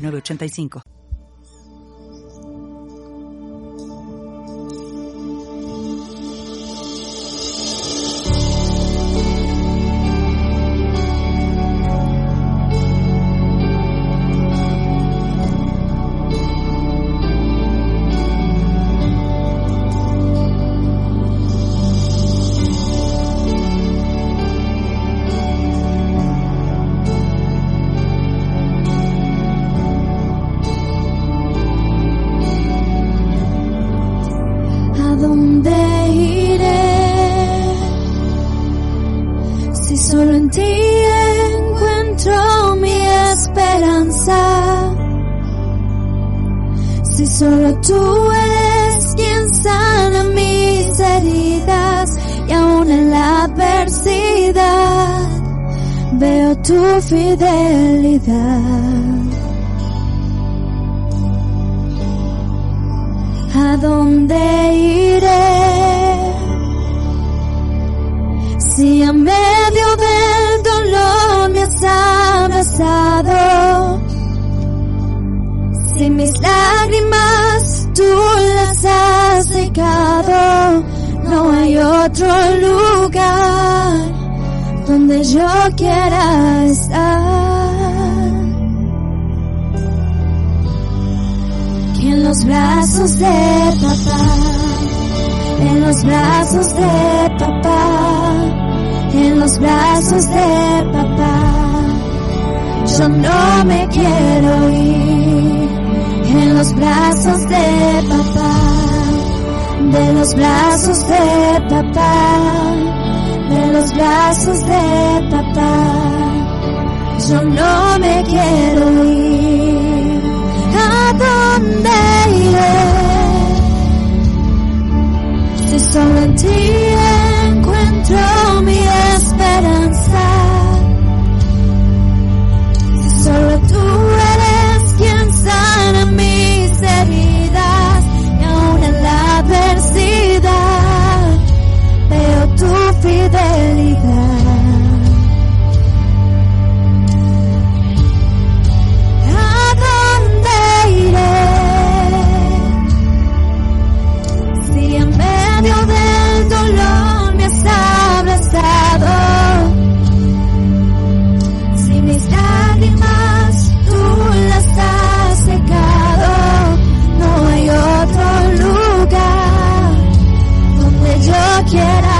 8985. Ti encuentro mi esperanza. Si solo tú eres quien sana mis heridas y aún en la adversidad veo tu fidelidad. ¿A dónde iré? Si a hay otro lugar donde yo quiera estar. que en los brazos de papá, en los brazos de papá, en los brazos de papá, yo no me quiero ir, en los brazos de papá, de los brazos de papá, de los brazos de papá, yo no me quiero ir. quiera.